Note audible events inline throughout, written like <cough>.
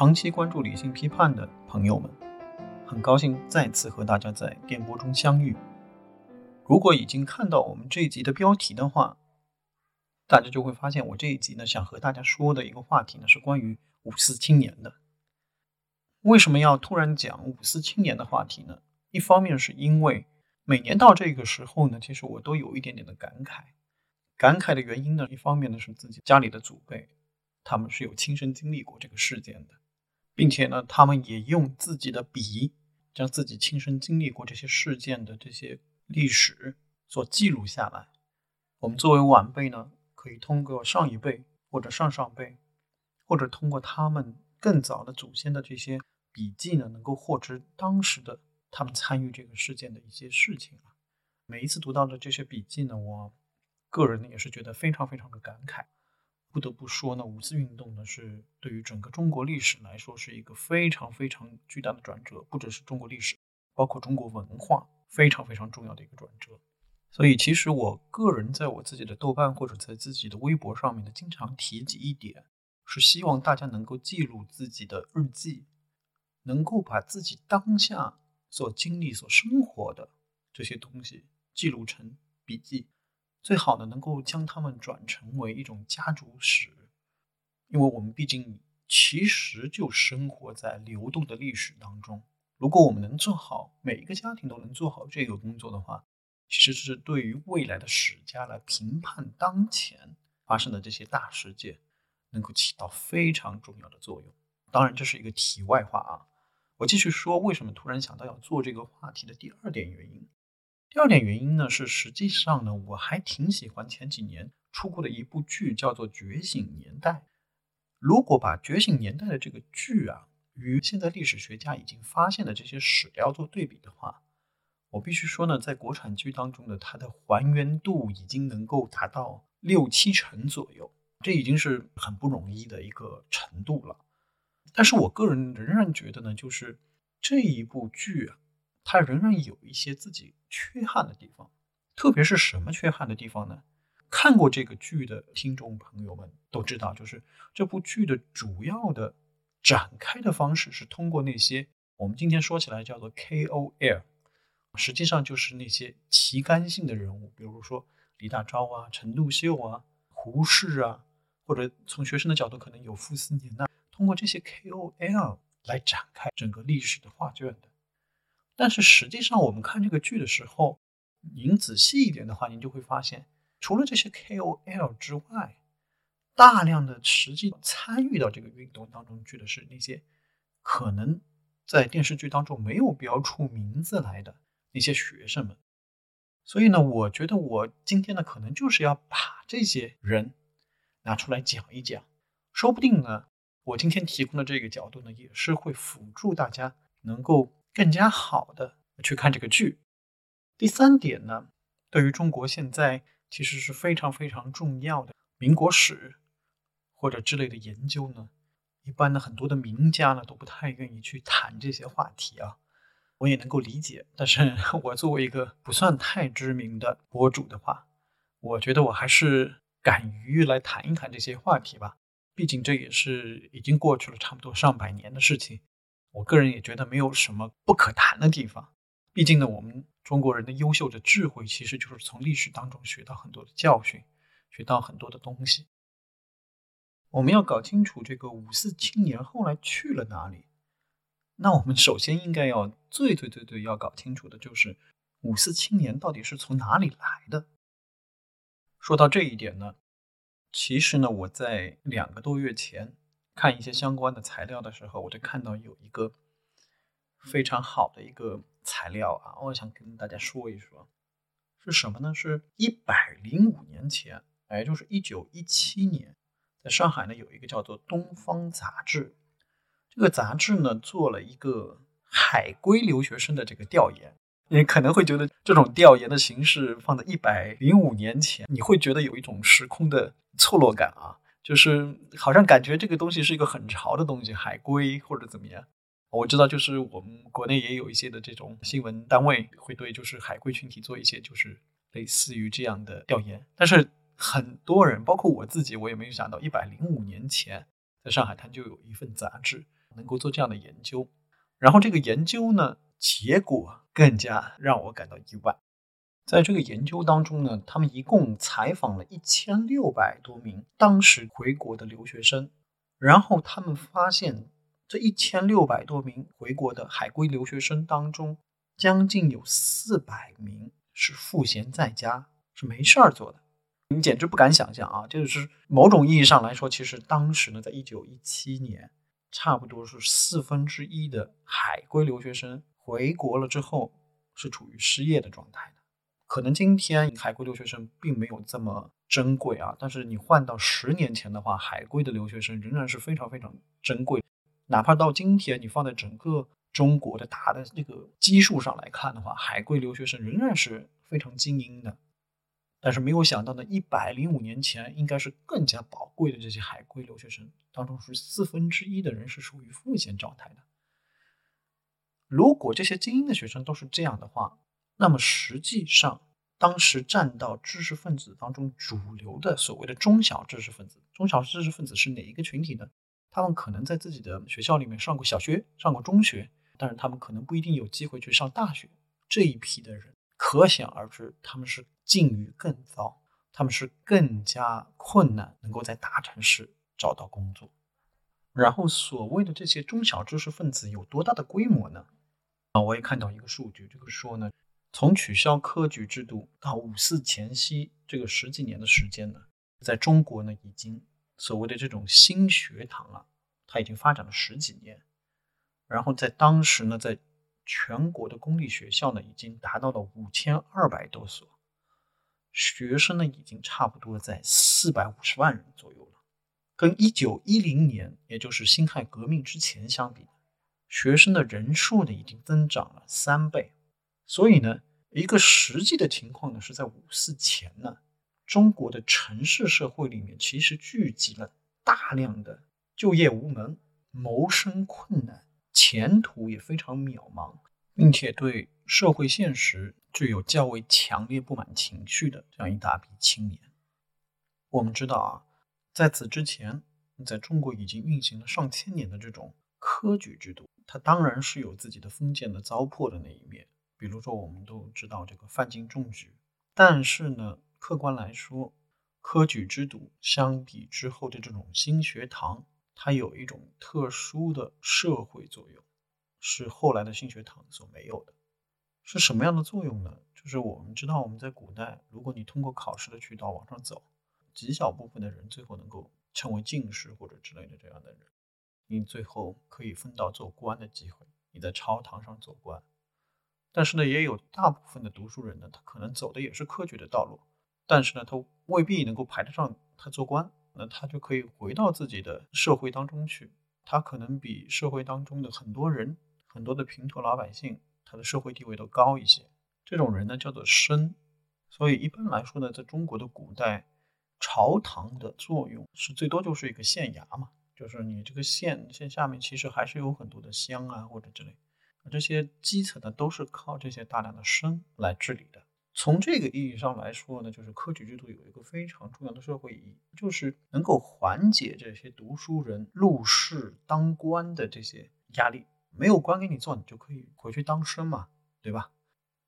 长期关注理性批判的朋友们，很高兴再次和大家在电波中相遇。如果已经看到我们这一集的标题的话，大家就会发现我这一集呢想和大家说的一个话题呢是关于五四青年的。为什么要突然讲五四青年的话题呢？一方面是因为每年到这个时候呢，其实我都有一点点的感慨。感慨的原因呢，一方面呢是自己家里的祖辈，他们是有亲身经历过这个事件的，并且呢，他们也用自己的笔将自己亲身经历过这些事件的这些历史所记录下来。我们作为晚辈呢，可以通过上一辈或者上上辈，或者通过他们更早的祖先的这些笔记呢，能够获知当时的。他们参与这个事件的一些事情啊，每一次读到的这些笔记呢，我个人也是觉得非常非常的感慨。不得不说呢，五四运动呢是对于整个中国历史来说是一个非常非常巨大的转折，不只是中国历史，包括中国文化非常非常重要的一个转折。所以，其实我个人在我自己的豆瓣或者在自己的微博上面呢，经常提及一点，是希望大家能够记录自己的日记，能够把自己当下。所经历、所生活的这些东西记录成笔记，最好呢能够将它们转成为一种家族史，因为我们毕竟其实就生活在流动的历史当中。如果我们能做好，每一个家庭都能做好这个工作的话，其实是对于未来的史家来评判当前发生的这些大事件，能够起到非常重要的作用。当然，这是一个题外话啊。我继续说，为什么突然想到要做这个话题的第二点原因。第二点原因呢，是实际上呢，我还挺喜欢前几年出过的一部剧，叫做《觉醒年代》。如果把《觉醒年代》的这个剧啊，与现在历史学家已经发现的这些史料做对比的话，我必须说呢，在国产剧当中的它的还原度已经能够达到六七成左右，这已经是很不容易的一个程度了。但是我个人仍然觉得呢，就是这一部剧啊，它仍然有一些自己缺憾的地方。特别是什么缺憾的地方呢？看过这个剧的听众朋友们都知道，就是这部剧的主要的展开的方式是通过那些我们今天说起来叫做 KOL，实际上就是那些旗杆性的人物，比如说李大钊啊、陈独秀啊、胡适啊，或者从学生的角度可能有傅斯年呐。通过这些 KOL 来展开整个历史的画卷的，但是实际上我们看这个剧的时候，您仔细一点的话，您就会发现，除了这些 KOL 之外，大量的实际参与到这个运动当中去的是那些可能在电视剧当中没有标出名字来的那些学生们。所以呢，我觉得我今天呢，可能就是要把这些人拿出来讲一讲，说不定呢。我今天提供的这个角度呢，也是会辅助大家能够更加好的去看这个剧。第三点呢，对于中国现在其实是非常非常重要的民国史或者之类的研究呢，一般的很多的名家呢都不太愿意去谈这些话题啊，我也能够理解。但是 <laughs> 我作为一个不算太知名的博主的话，我觉得我还是敢于来谈一谈这些话题吧。毕竟这也是已经过去了差不多上百年的事情，我个人也觉得没有什么不可谈的地方。毕竟呢，我们中国人的优秀的智慧，其实就是从历史当中学到很多的教训，学到很多的东西。我们要搞清楚这个五四青年后来去了哪里。那我们首先应该要最最最最要搞清楚的就是五四青年到底是从哪里来的。说到这一点呢。其实呢，我在两个多月前看一些相关的材料的时候，我就看到有一个非常好的一个材料啊，我想跟大家说一说，是什么呢？是一百零五年前，哎就是一九一七年，在上海呢有一个叫做《东方》杂志，这个杂志呢做了一个海归留学生的这个调研。你可能会觉得这种调研的形式放在一百零五年前，你会觉得有一种时空的。错落感啊，就是好像感觉这个东西是一个很潮的东西，海归或者怎么样。我知道，就是我们国内也有一些的这种新闻单位会对就是海归群体做一些就是类似于这样的调研。但是很多人，包括我自己，我也没有想到一百零五年前在上海滩就有一份杂志能够做这样的研究。然后这个研究呢，结果更加让我感到意外。在这个研究当中呢，他们一共采访了一千六百多名当时回国的留学生，然后他们发现这一千六百多名回国的海归留学生当中，将近有四百名是赋闲在家，是没事儿做的。你简直不敢想象啊！就是某种意义上来说，其实当时呢，在一九一七年。差不多是四分之一的海归留学生回国了之后是处于失业的状态的。可能今天海归留学生并没有这么珍贵啊，但是你换到十年前的话，海归的留学生仍然是非常非常珍贵。哪怕到今天，你放在整个中国的大的这个基数上来看的话，海归留学生仍然是非常精英的。但是没有想到呢，一百零五年前应该是更加宝贵的这些海归留学生当中，是四分之一的人是属于赋闲状态的。如果这些精英的学生都是这样的话，那么实际上当时占到知识分子当中主流的所谓的中小知识分子，中小知识分子是哪一个群体呢？他们可能在自己的学校里面上过小学，上过中学，但是他们可能不一定有机会去上大学。这一批的人。可想而知，他们是境遇更糟，他们是更加困难能够在大城市找到工作。然后，所谓的这些中小知识分子有多大的规模呢？啊，我也看到一个数据，就是说呢，从取消科举制度到五四前夕这个十几年的时间呢，在中国呢，已经所谓的这种新学堂啊，它已经发展了十几年。然后在当时呢，在全国的公立学校呢，已经达到了五千二百多所，学生呢已经差不多在四百五十万人左右了。跟一九一零年，也就是辛亥革命之前相比，学生的人数呢已经增长了三倍。所以呢，一个实际的情况呢，是在五四前呢，中国的城市社会里面其实聚集了大量的就业无门、谋生困难。前途也非常渺茫，并且对社会现实具有较为强烈不满情绪的这样一大批青年。我们知道啊，在此之前，在中国已经运行了上千年的这种科举制度，它当然是有自己的封建的糟粕的那一面。比如说，我们都知道这个范进中举，但是呢，客观来说，科举制度相比之后的这种新学堂。它有一种特殊的社会作用，是后来的新学堂所没有的。是什么样的作用呢？就是我们知道，我们在古代，如果你通过考试的渠道往上走，极小部分的人最后能够成为进士或者之类的这样的人，你最后可以分到做官的机会，你在朝堂上做官。但是呢，也有大部分的读书人呢，他可能走的也是科举的道路，但是呢，他未必能够排得上他做官。那他就可以回到自己的社会当中去，他可能比社会当中的很多人、很多的平头老百姓，他的社会地位都高一些。这种人呢叫做绅。所以一般来说呢，在中国的古代，朝堂的作用是最多就是一个县衙嘛，就是你这个县县下面其实还是有很多的乡啊或者之类，这些基层呢都是靠这些大量的生来治理的。从这个意义上来说呢，就是科举制度有一个非常重要的社会意义，就是能够缓解这些读书人入仕当官的这些压力。没有官给你做，你就可以回去当生嘛，对吧？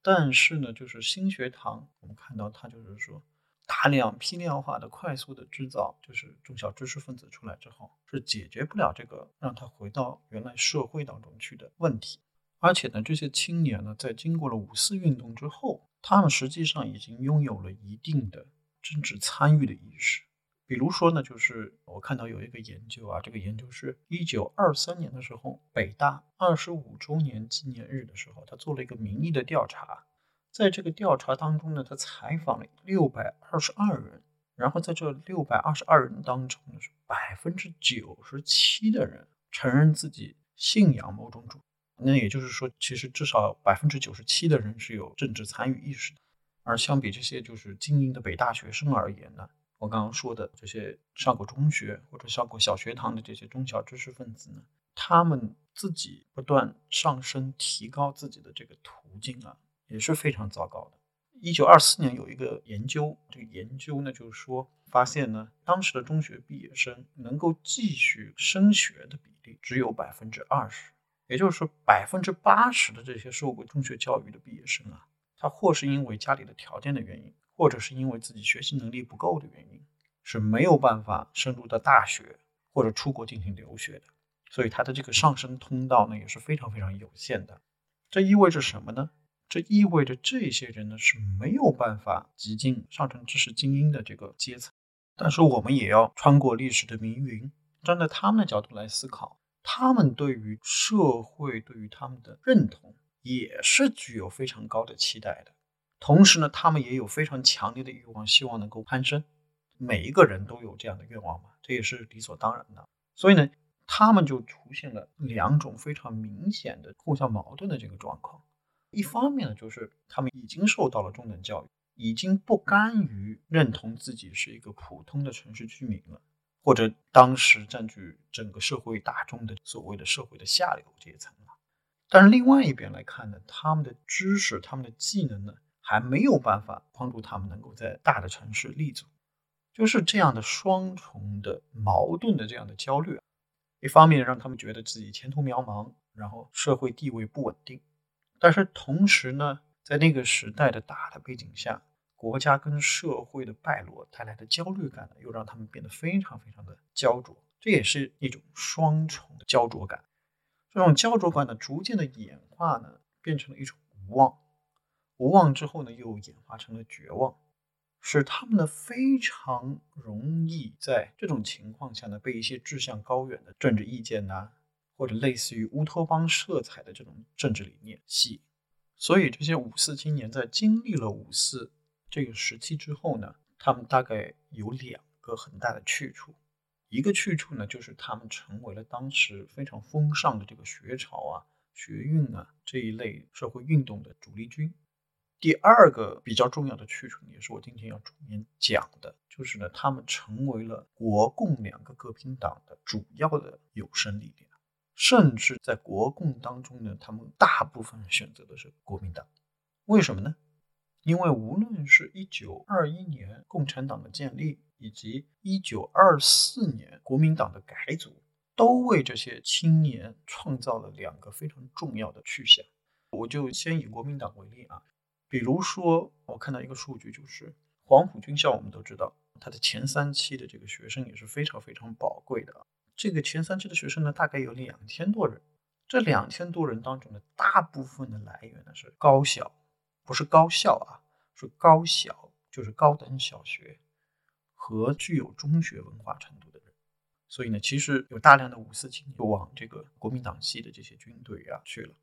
但是呢，就是新学堂，我们看到它就是说大量批量化的、快速的制造，就是中小知识分子出来之后，是解决不了这个让他回到原来社会当中去的问题。而且呢，这些青年呢，在经过了五四运动之后。他们实际上已经拥有了一定的政治参与的意识。比如说呢，就是我看到有一个研究啊，这个研究是一九二三年的时候，北大二十五周年纪念日的时候，他做了一个民意的调查。在这个调查当中呢，他采访了六百二十二人，然后在这六百二十二人当中呢，是百分之九十七的人承认自己信仰某种主。那也就是说，其实至少百分之九十七的人是有政治参与意识的。而相比这些就是精英的北大学生而言呢，我刚刚说的这些上过中学或者上过小学堂的这些中小知识分子呢，他们自己不断上升、提高自己的这个途径啊，也是非常糟糕的。一九二四年有一个研究，这个研究呢就是说，发现呢，当时的中学毕业生能够继续升学的比例只有百分之二十，也就是说，百分之八十的这些受过中学教育的毕业生啊，他或是因为家里的条件的原因，或者是因为自己学习能力不够的原因，是没有办法深入到大学或者出国进行留学的，所以他的这个上升通道呢也是非常非常有限的。这意味着什么呢？这意味着这些人呢是没有办法挤进上层知识精英的这个阶层，但是我们也要穿过历史的迷云，站在他们的角度来思考，他们对于社会对于他们的认同也是具有非常高的期待的，同时呢，他们也有非常强烈的欲望，希望能够攀升。每一个人都有这样的愿望嘛，这也是理所当然的。所以呢，他们就出现了两种非常明显的互相矛盾的这个状况。一方面呢，就是他们已经受到了中等教育，已经不甘于认同自己是一个普通的城市居民了，或者当时占据整个社会大众的所谓的社会的下流阶层了。但是另外一边来看呢，他们的知识、他们的技能呢，还没有办法帮助他们能够在大的城市立足，就是这样的双重的矛盾的这样的焦虑，一方面让他们觉得自己前途渺茫，然后社会地位不稳定。但是同时呢，在那个时代的大的背景下，国家跟社会的败落带来的焦虑感呢，又让他们变得非常非常的焦灼。这也是一种双重的焦灼感。这种焦灼感呢，逐渐的演化呢，变成了一种无望。无望之后呢，又演化成了绝望，使他们呢非常容易在这种情况下呢，被一些志向高远的政治意见呐。或者类似于乌托邦色彩的这种政治理念吸引，所以这些五四青年在经历了五四这个时期之后呢，他们大概有两个很大的去处。一个去处呢，就是他们成为了当时非常风尚的这个学潮啊、学运啊这一类社会运动的主力军。第二个比较重要的去处，也是我今天要重点讲的，就是呢，他们成为了国共两个革命党的主要的有生力量。甚至在国共当中呢，他们大部分选择的是国民党，为什么呢？因为无论是一九二一年共产党的建立，以及一九二四年国民党的改组，都为这些青年创造了两个非常重要的去向。我就先以国民党为例啊，比如说我看到一个数据，就是黄埔军校，我们都知道它的前三期的这个学生也是非常非常宝贵的。这个前三期的学生呢，大概有两千多人。这两千多人当中的，大部分的来源呢是高校，不是高校啊，是高小，就是高等小学和具有中学文化程度的人。所以呢，其实有大量的五四青年就往这个国民党系的这些军队啊去了。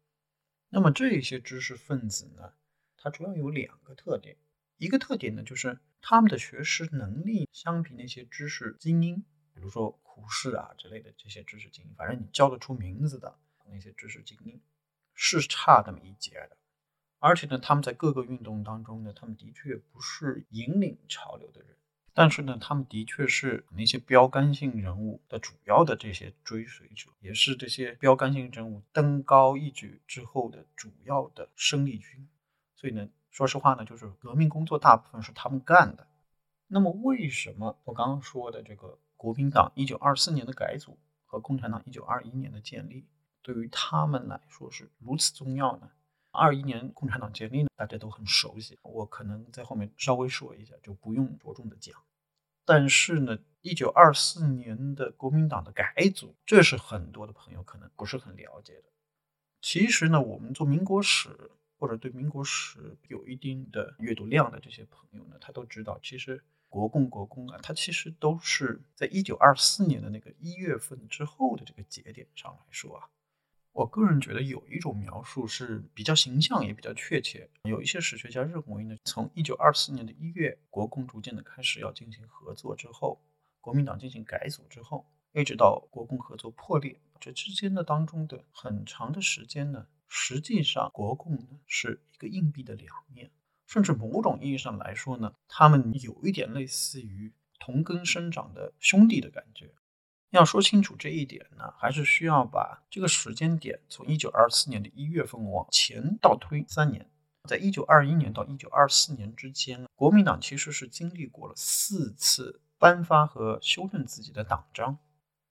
那么这些知识分子呢，他主要有两个特点，一个特点呢就是他们的学识能力相比那些知识精英。比如说胡适啊之类的这些知识精英，反正你叫得出名字的那些知识精英，是差那么一截的。而且呢，他们在各个运动当中呢，他们的确不是引领潮流的人，但是呢，他们的确是那些标杆性人物的主要的这些追随者，也是这些标杆性人物登高一举之后的主要的生力军。所以呢，说实话呢，就是革命工作大部分是他们干的。那么为什么我刚刚说的这个？国民党一九二四年的改组和共产党一九二一年的建立，对于他们来说是如此重要呢？二一年共产党建立呢，大家都很熟悉，我可能在后面稍微说一下，就不用着重的讲。但是呢，一九二四年的国民党的改组，这是很多的朋友可能不是很了解的。其实呢，我们做民国史或者对民国史有一定的阅读量的这些朋友呢，他都知道，其实。国共国共啊，它其实都是在一九二四年的那个一月份之后的这个节点上来说啊。我个人觉得有一种描述是比较形象也比较确切。有一些史学家认为呢，从一九二四年的一月，国共逐渐的开始要进行合作之后，国民党进行改组之后，一直到国共合作破裂，这之间的当中的很长的时间呢，实际上国共呢是一个硬币的两面。甚至某种意义上来说呢，他们有一点类似于同根生长的兄弟的感觉。要说清楚这一点呢，还是需要把这个时间点从一九二四年的一月份往前倒推三年。在一九二一年到一九二四年之间，国民党其实是经历过了四次颁发和修正自己的党章。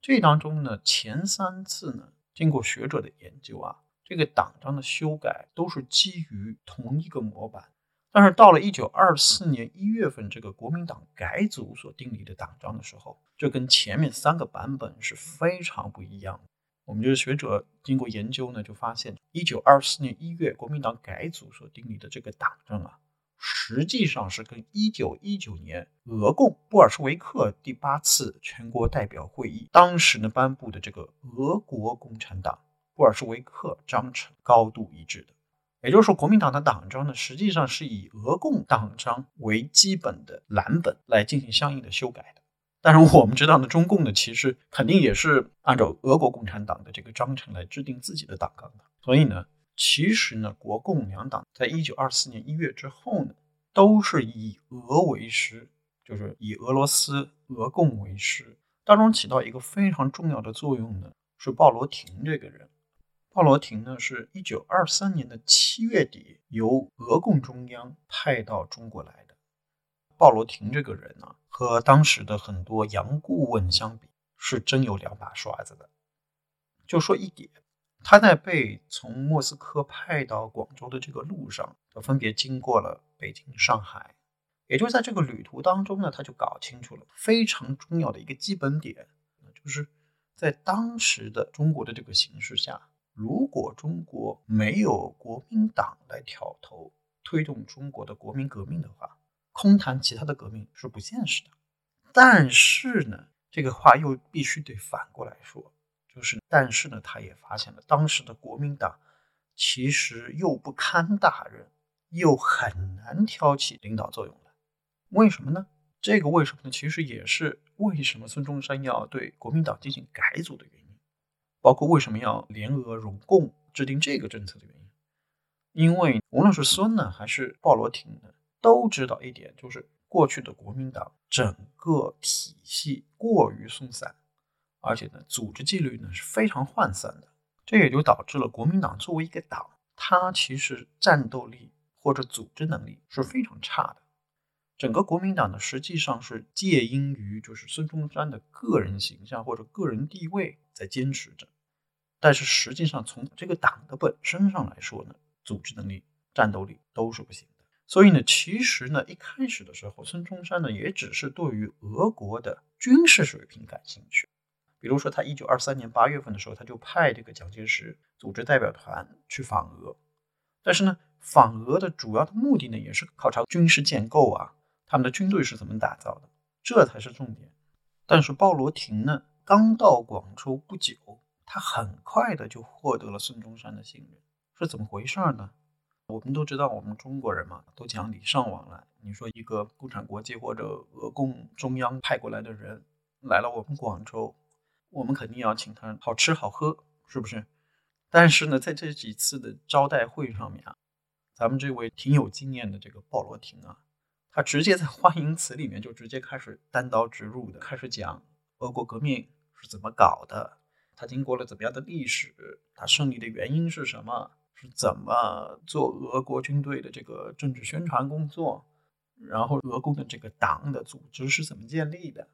这当中呢，前三次呢，经过学者的研究啊，这个党章的修改都是基于同一个模板。但是到了一九二四年一月份，这个国民党改组所订立的党章的时候，这跟前面三个版本是非常不一样的。我们这个学者经过研究呢，就发现一九二四年一月国民党改组所订立的这个党章啊，实际上是跟一九一九年俄共布尔什维克第八次全国代表会议当时呢颁布的这个俄国共产党布尔什维克章程高度一致的。也就是说，国民党的党章呢，实际上是以俄共党章为基本的蓝本来进行相应的修改的。但是我们知道呢，中共呢其实肯定也是按照俄国共产党的这个章程来制定自己的党纲的。所以呢，其实呢，国共两党在一九二四年一月之后呢，都是以俄为师，就是以俄罗斯俄共为师。当中起到一个非常重要的作用呢，是鲍罗廷这个人。鲍罗廷呢，是一九二三年的七月底由俄共中央派到中国来的。鲍罗廷这个人呢，和当时的很多洋顾问相比，是真有两把刷子的。就说一点，他在被从莫斯科派到广州的这个路上，他分别经过了北京、上海，也就在这个旅途当中呢，他就搞清楚了非常重要的一个基本点，就是在当时的中国的这个形势下。如果中国没有国民党来挑头推动中国的国民革命的话，空谈其他的革命是不现实的。但是呢，这个话又必须得反过来说，就是但是呢，他也发现了当时的国民党其实又不堪大任，又很难挑起领导作用来。为什么呢？这个为什么呢？其实也是为什么孙中山要对国民党进行改组的原因。包括为什么要联俄融共制定这个政策的原因，因为无论是孙呢还是鲍罗廷呢，都知道一点，就是过去的国民党整个体系过于松散，而且呢组织纪律呢是非常涣散的，这也就导致了国民党作为一个党，它其实战斗力或者组织能力是非常差的。整个国民党呢实际上是介因于就是孙中山的个人形象或者个人地位。在坚持着，但是实际上从这个党的本身上来说呢，组织能力、战斗力都是不行的。所以呢，其实呢，一开始的时候，孙中山呢也只是对于俄国的军事水平感兴趣。比如说，他一九二三年八月份的时候，他就派这个蒋介石组织代表团去访俄。但是呢，访俄的主要的目的呢，也是考察军事建构啊，他们的军队是怎么打造的，这才是重点。但是鲍罗廷呢？刚到广州不久，他很快的就获得了孙中山的信任，是怎么回事呢？我们都知道，我们中国人嘛，都讲礼尚往来。你说一个共产国际或者俄共中央派过来的人来了我们广州，我们肯定要请他好吃好喝，是不是？但是呢，在这几次的招待会上面啊，咱们这位挺有经验的这个鲍罗廷啊，他直接在欢迎词里面就直接开始单刀直入的开始讲俄国革命。是怎么搞的？他经过了怎么样的历史？他胜利的原因是什么？是怎么做俄国军队的这个政治宣传工作？然后俄共的这个党的组织是怎么建立的？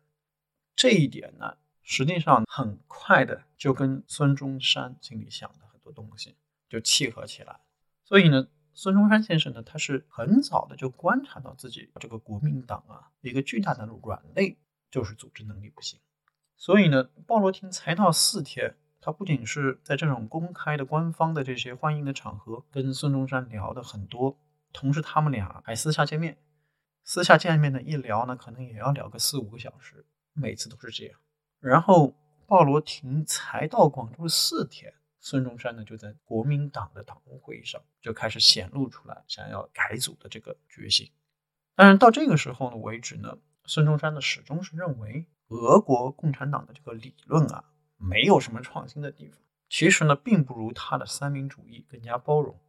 这一点呢，实际上很快的就跟孙中山心里想的很多东西就契合起来。所以呢，孙中山先生呢，他是很早的就观察到自己这个国民党啊，一个巨大的软肋就是组织能力不行。所以呢，鲍罗廷才到四天，他不仅是在这种公开的、官方的这些欢迎的场合跟孙中山聊的很多，同时他们俩还私下见面。私下见面呢，一聊呢，可能也要聊个四五个小时，每次都是这样。然后鲍罗廷才到广州四天，孙中山呢就在国民党的党务会议上就开始显露出来想要改组的这个决心。但是到这个时候呢为止呢，孙中山呢始终是认为。俄国共产党的这个理论啊，没有什么创新的地方。其实呢，并不如他的三民主义更加包容。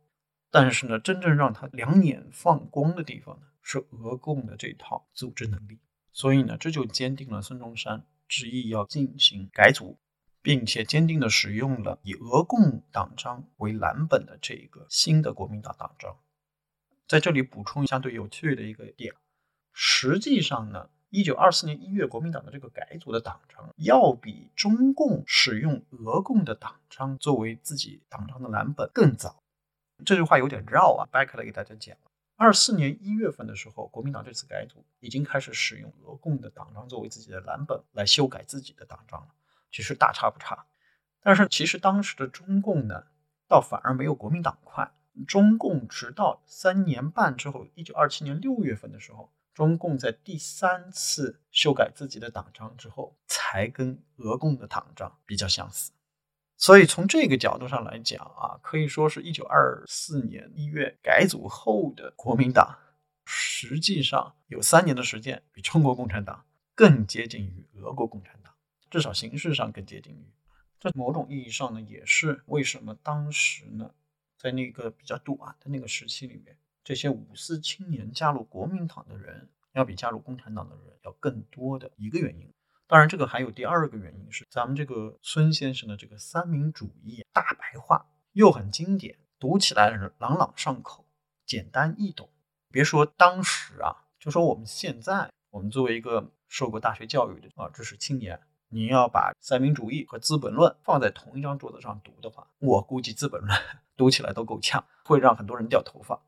但是呢，真正让他两眼放光的地方呢，是俄共的这套组织能力。所以呢，这就坚定了孙中山执意要进行改组，并且坚定的使用了以俄共党章为蓝本的这个新的国民党党章。在这里补充相对有趣的一个点，实际上呢，一九二四年一月国民党的这个改组的党章，要比中共使用俄共的党章作为自己党章的蓝本更早。这句话有点绕啊，掰开来给大家讲。二四年一月份的时候，国民党这次改组已经开始使用俄共的党章作为自己的蓝本来修改自己的党章了，其实大差不差。但是其实当时的中共呢，倒反而没有国民党快。中共直到三年半之后，一九二七年六月份的时候，中共在第三次修改自己的党章之后，才跟俄共的党章比较相似。所以从这个角度上来讲啊，可以说是一九二四年一月改组后的国民党，实际上有三年的时间比中国共产党更接近于俄国共产党，至少形式上更接近于。这某种意义上呢，也是为什么当时呢，在那个比较短的那个时期里面，这些五四青年加入国民党的人要比加入共产党的人要更多的一个原因。当然，这个还有第二个原因是，咱们这个孙先生的这个三民主义大白话又很经典，读起来朗朗上口，简单易懂。别说当时啊，就说我们现在，我们作为一个受过大学教育的啊知识青年，你要把三民主义和《资本论》放在同一张桌子上读的话，我估计《资本论 <laughs>》读起来都够呛，会让很多人掉头发。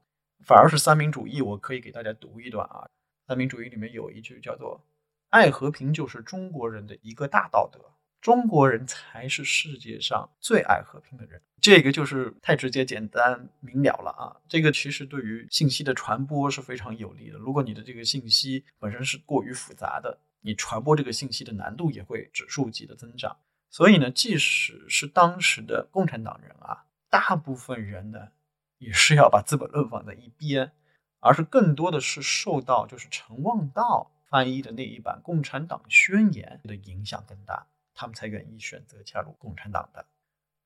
反而是三民主义，我可以给大家读一段啊，三民主义里面有一句叫做。爱和平就是中国人的一个大道德，中国人才是世界上最爱和平的人。这个就是太直接、简单、明了了啊！这个其实对于信息的传播是非常有利的。如果你的这个信息本身是过于复杂的，你传播这个信息的难度也会指数级的增长。所以呢，即使是当时的共产党人啊，大部分人呢也是要把《资本论》放在一边，而是更多的是受到就是陈望道。翻译的那一版《共产党宣言》的影响更大，他们才愿意选择加入共产党的。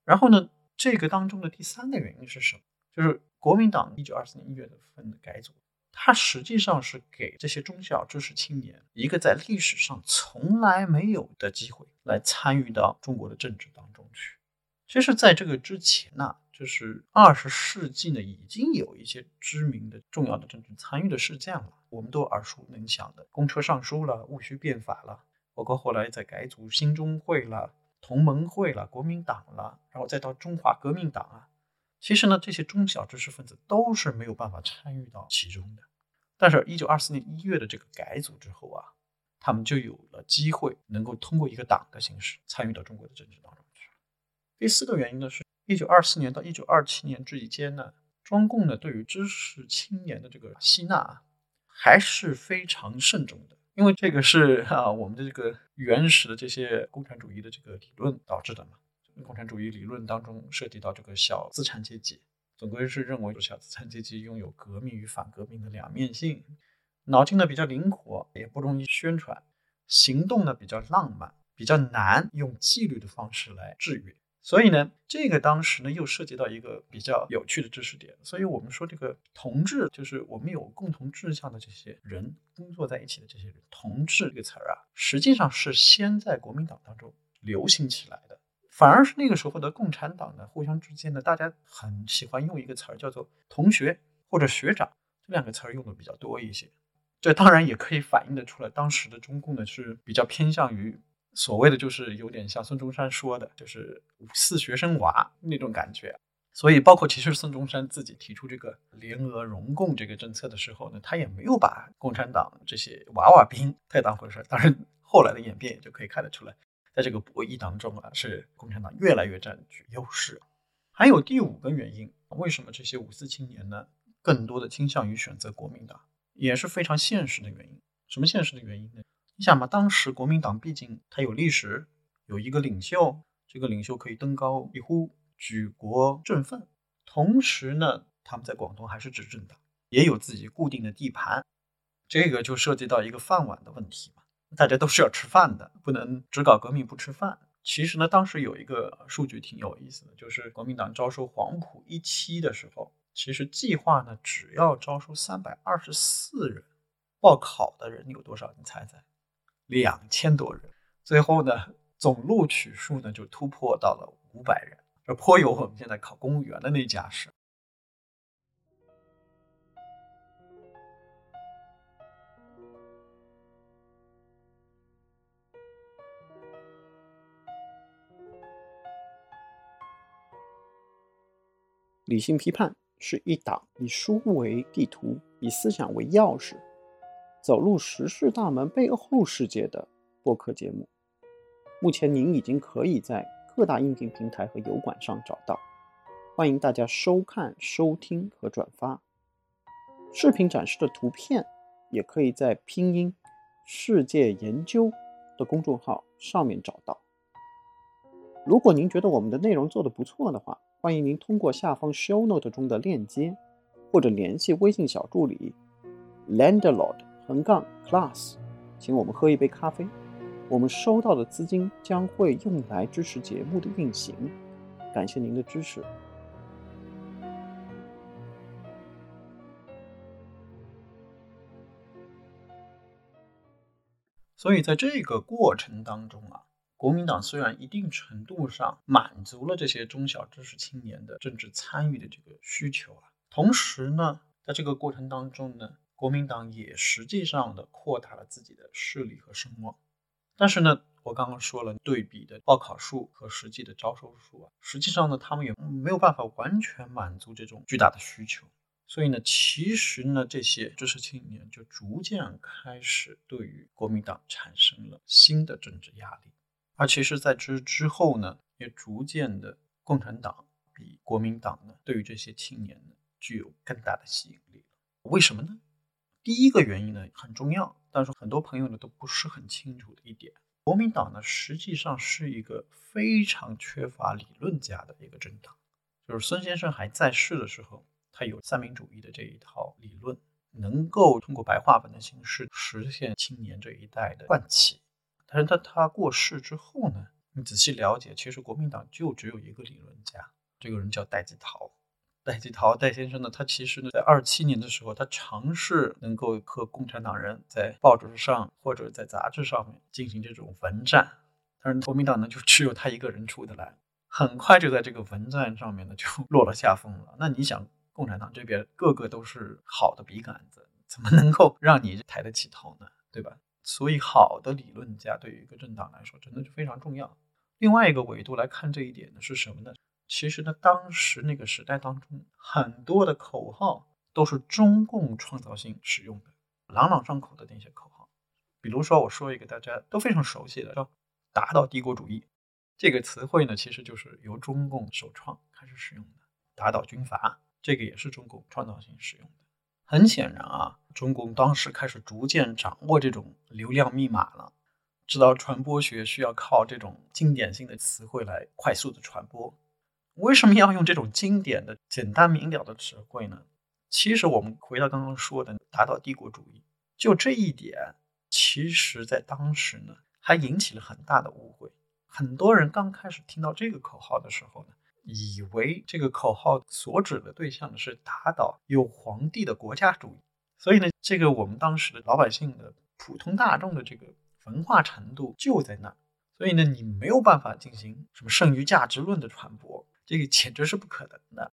然后呢，这个当中的第三个原因是什么？就是国民党一九二四年一月份的改组，它实际上是给这些中小知识青年一个在历史上从来没有的机会，来参与到中国的政治当中去。其实，在这个之前呢。就是二十世纪呢，已经有一些知名的、重要的政治参与的事件了，我们都耳熟能详的公车上书了、戊戌变法了，包括后来在改组新中会了、同盟会了、国民党了，然后再到中华革命党啊。其实呢，这些中小知识分子都是没有办法参与到其中的。但是，一九二四年一月的这个改组之后啊，他们就有了机会，能够通过一个党的形式参与到中国的政治当中去。第四个原因呢是。一九二四年到一九二七年之间呢，中共呢对于知识青年的这个吸纳还是非常慎重的，因为这个是啊我们的这个原始的这些共产主义的这个理论导致的嘛。共产主义理论当中涉及到这个小资产阶级，总归是认为小资产阶级拥有革命与反革命的两面性，脑筋呢比较灵活，也不容易宣传，行动呢比较浪漫，比较难用纪律的方式来制约。所以呢，这个当时呢又涉及到一个比较有趣的知识点。所以我们说这个同志，就是我们有共同志向的这些人工作在一起的这些人。同志这个词儿啊，实际上是先在国民党当中流行起来的，反而是那个时候的共产党呢，互相之间呢，大家很喜欢用一个词儿叫做同学或者学长，这两个词儿用的比较多一些。这当然也可以反映得出来，当时的中共呢是比较偏向于。所谓的就是有点像孙中山说的，就是五四学生娃那种感觉。所以，包括其实孙中山自己提出这个联俄容共这个政策的时候呢，他也没有把共产党这些娃娃兵太当回事儿。当然，后来的演变也就可以看得出来，在这个博弈当中啊，是共产党越来越占据优势。还有第五个原因，为什么这些五四青年呢，更多的倾向于选择国民党，也是非常现实的原因。什么现实的原因呢？你想嘛，当时国民党毕竟它有历史，有一个领袖，这个领袖可以登高一呼，举国振奋。同时呢，他们在广东还是执政党，也有自己固定的地盘，这个就涉及到一个饭碗的问题嘛。大家都是要吃饭的，不能只搞革命不吃饭。其实呢，当时有一个数据挺有意思的，就是国民党招收黄埔一期的时候，其实计划呢只要招收三百二十四人，报考的人有多少？你猜猜？两千多人，最后呢，总录取数呢就突破到了五百人，这颇有我们现在考公务员的那架势。理性批判是一档以书为地图、以思想为钥匙、走入时事大门背后世界的播客节目。目前您已经可以在各大音频平台和油管上找到，欢迎大家收看、收听和转发。视频展示的图片也可以在拼音“世界研究”的公众号上面找到。如果您觉得我们的内容做得不错的话，欢迎您通过下方 show note 中的链接，或者联系微信小助理 landlord 横杠 class，请我们喝一杯咖啡。我们收到的资金将会用来支持节目的运行，感谢您的支持。所以在这个过程当中啊。国民党虽然一定程度上满足了这些中小知识青年的政治参与的这个需求啊，同时呢，在这个过程当中呢，国民党也实际上的扩大了自己的势力和声望。但是呢，我刚刚说了，对比的报考数和实际的招收数啊，实际上呢，他们也没有办法完全满足这种巨大的需求。所以呢，其实呢，这些知识青年就逐渐开始对于国民党产生了新的政治压力。而其实，在之之后呢，也逐渐的，共产党比国民党呢，对于这些青年呢，具有更大的吸引力。为什么呢？第一个原因呢，很重要，但是很多朋友呢，都不是很清楚的一点，国民党呢，实际上是一个非常缺乏理论家的一个政党。就是孙先生还在世的时候，他有三民主义的这一套理论，能够通过白话文的形式实现青年这一代的唤起。但是他他过世之后呢？你仔细了解，其实国民党就只有一个理论家，这个人叫戴季陶。戴季陶戴先生呢，他其实呢，在二七年的时候，他尝试能够和共产党人在报纸上或者在杂志上面进行这种文战，但是国民党呢，就只有他一个人出得来，很快就在这个文战上面呢，就 <laughs> 落了下风了。那你想，共产党这边个个都是好的笔杆子，怎么能够让你抬得起头呢？对吧？所以，好的理论家对于一个政党来说，真的是非常重要。另外一个维度来看这一点呢，是什么呢？其实呢，当时那个时代当中，很多的口号都是中共创造性使用的，朗朗上口的那些口号。比如说，我说一个大家都非常熟悉的，叫“打倒帝国主义”这个词汇呢，其实就是由中共首创开始使用的。打倒军阀，这个也是中共创造性使用的。很显然啊，中共当时开始逐渐掌握这种流量密码了，知道传播学需要靠这种经典性的词汇来快速的传播。为什么要用这种经典的、简单明了的词汇呢？其实我们回到刚刚说的打倒帝国主义，就这一点，其实在当时呢，还引起了很大的误会。很多人刚开始听到这个口号的时候呢。以为这个口号所指的对象是打倒有皇帝的国家主义，所以呢，这个我们当时的老百姓的普通大众的这个文化程度就在那，所以呢，你没有办法进行什么剩余价值论的传播，这个简直是不可能的。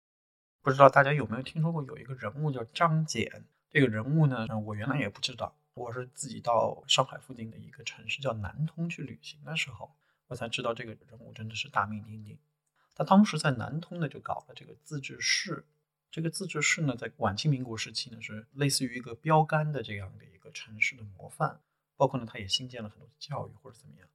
不知道大家有没有听说过有一个人物叫张謇？这个人物呢，我原来也不知道，我是自己到上海附近的一个城市叫南通去旅行的时候，我才知道这个人物真的是大名鼎鼎。他当时在南通呢，就搞了这个自治市。这个自治市呢，在晚清民国时期呢，是类似于一个标杆的这样的一个城市的模范。包括呢，他也新建了很多教育或者怎么样。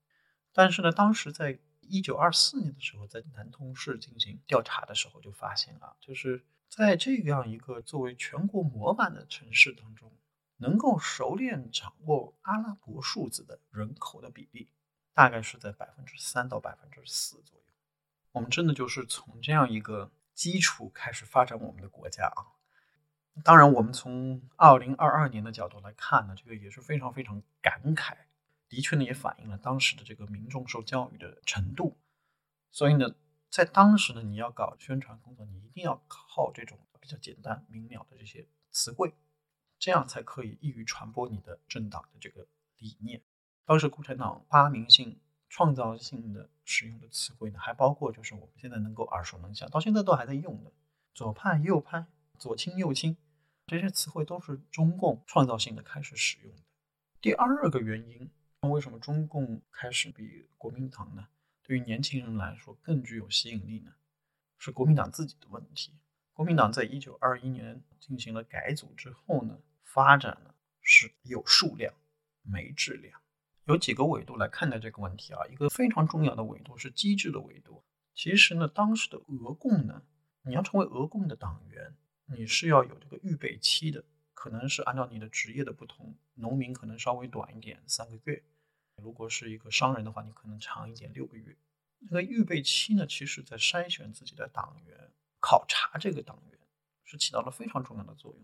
但是呢，当时在一九二四年的时候，在南通市进行调查的时候，就发现啊，就是在这样一个作为全国模板的城市当中，能够熟练掌握阿拉伯数字的人口的比例，大概是在百分之三到百分之四左右。我们真的就是从这样一个基础开始发展我们的国家啊！当然，我们从二零二二年的角度来看呢，这个也是非常非常感慨。的确呢，也反映了当时的这个民众受教育的程度。所以呢，在当时呢，你要搞宣传工作，你一定要靠这种比较简单明了的这些词汇，这样才可以易于传播你的政党的这个理念。当时共产党发明性。创造性的使用的词汇呢，还包括就是我们现在能够耳熟能详，到现在都还在用的左派、右派、左倾、右倾这些词汇，都是中共创造性的开始使用的。第二个原因，那为什么中共开始比国民党呢？对于年轻人来说更具有吸引力呢？是国民党自己的问题。国民党在一九二一年进行了改组之后呢，发展呢是有数量没质量。有几个维度来看待这个问题啊，一个非常重要的维度是机制的维度。其实呢，当时的俄共呢，你要成为俄共的党员，你是要有这个预备期的，可能是按照你的职业的不同，农民可能稍微短一点，三个月；如果是一个商人的话，你可能长一点，六个月。这个预备期呢，其实在筛选自己的党员。考察这个党员是起到了非常重要的作用。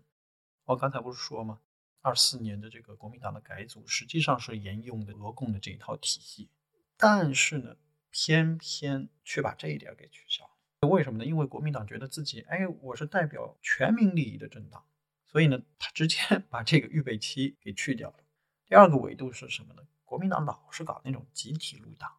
我刚才不是说吗？二四年的这个国民党的改组实际上是沿用的俄共的这一套体系，但是呢，偏偏却把这一点给取消。为什么呢？因为国民党觉得自己，哎，我是代表全民利益的政党，所以呢，他直接 <laughs> 把这个预备期给去掉了。第二个维度是什么呢？国民党老是搞那种集体入党。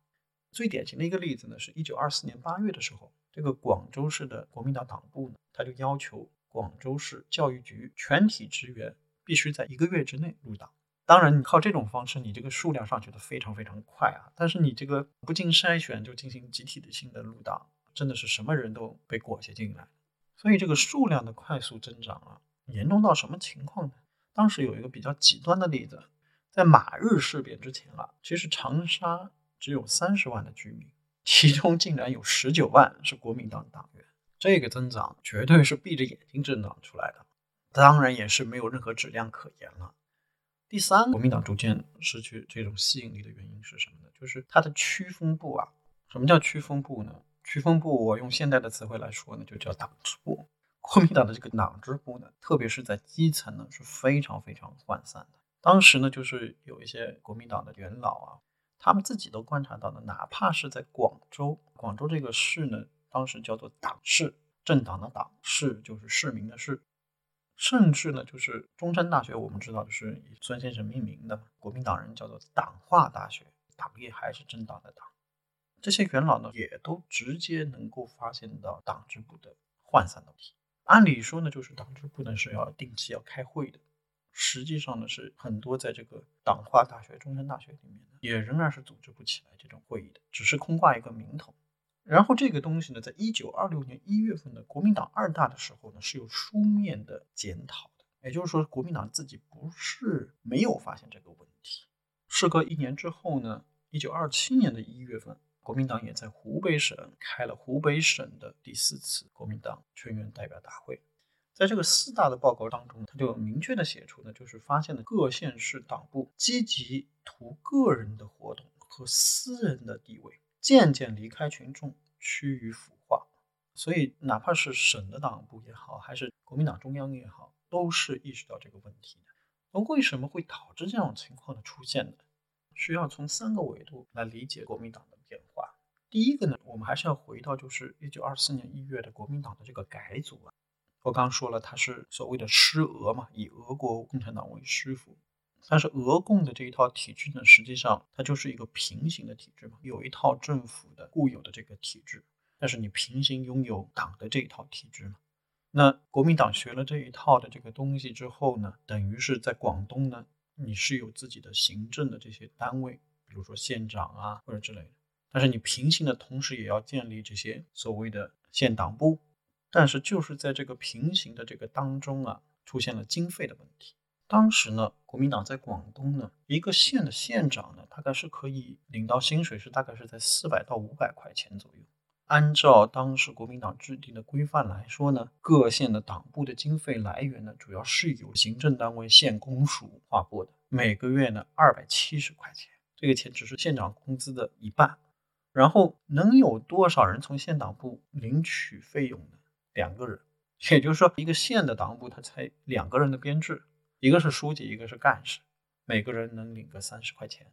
最典型的一个例子呢，是一九二四年八月的时候。这个广州市的国民党党部呢，他就要求广州市教育局全体职员必须在一个月之内入党。当然，你靠这种方式，你这个数量上去的非常非常快啊。但是你这个不经筛选就进行集体的性的入党，真的是什么人都被裹挟进来。所以这个数量的快速增长啊，严重到什么情况呢？当时有一个比较极端的例子，在马日事变之前啊，其实长沙只有三十万的居民。其中竟然有十九万是国民党党员，这个增长绝对是闭着眼睛增长出来的，当然也是没有任何质量可言了。第三，国民党逐渐失去这种吸引力的原因是什么呢？就是它的区分部啊。什么叫区分部呢？区分部，我用现代的词汇来说呢，就叫党支部。国民党的这个党支部呢，特别是在基层呢，是非常非常涣散的。当时呢，就是有一些国民党的元老啊。他们自己都观察到的，哪怕是在广州，广州这个市呢，当时叫做党市，政党的党市就是市民的市，甚至呢，就是中山大学，我们知道就是以孙先生命名的，国民党人叫做党化大学，党也还是政党的党。这些元老呢，也都直接能够发现到党支部的涣散的问题。按理说呢，就是党支部呢是要定期要开会的。实际上呢，是很多在这个党化大学、中山大学里面呢，也仍然是组织不起来这种会议的，只是空挂一个名头。然后这个东西呢，在一九二六年一月份的国民党二大的时候呢，是有书面的检讨的，也就是说，国民党自己不是没有发现这个问题。事隔一年之后呢，一九二七年的一月份，国民党也在湖北省开了湖北省的第四次国民党全员代表大会。在这个四大的报告当中，他就明确的写出呢，就是发现了各县市党部积极图个人的活动和私人的地位渐渐离开群众，趋于腐化。所以，哪怕是省的党部也好，还是国民党中央也好，都是意识到这个问题的。那为什么会导致这种情况的出现呢？需要从三个维度来理解国民党的。第一个呢，我们还是要回到就是一九二四年一月的国民党的这个改组啊。我刚说了，他是所谓的师俄嘛，以俄国共产党为师傅。但是俄共的这一套体制呢，实际上它就是一个平行的体制嘛，有一套政府的固有的这个体制，但是你平行拥有党的这一套体制嘛。那国民党学了这一套的这个东西之后呢，等于是在广东呢，你是有自己的行政的这些单位，比如说县长啊或者之类的。但是你平行的同时，也要建立这些所谓的县党部。但是就是在这个平行的这个当中啊，出现了经费的问题。当时呢，国民党在广东呢，一个县的县长呢，大概是可以领到薪水是大概是在四百到五百块钱左右。按照当时国民党制定的规范来说呢，各县的党部的经费来源呢，主要是由行政单位县公署划拨的，每个月呢二百七十块钱，这个钱只是县长工资的一半。然后能有多少人从县党部领取费用呢？两个人，也就是说，一个县的党部他才两个人的编制，一个是书记，一个是干事，每个人能领个三十块钱。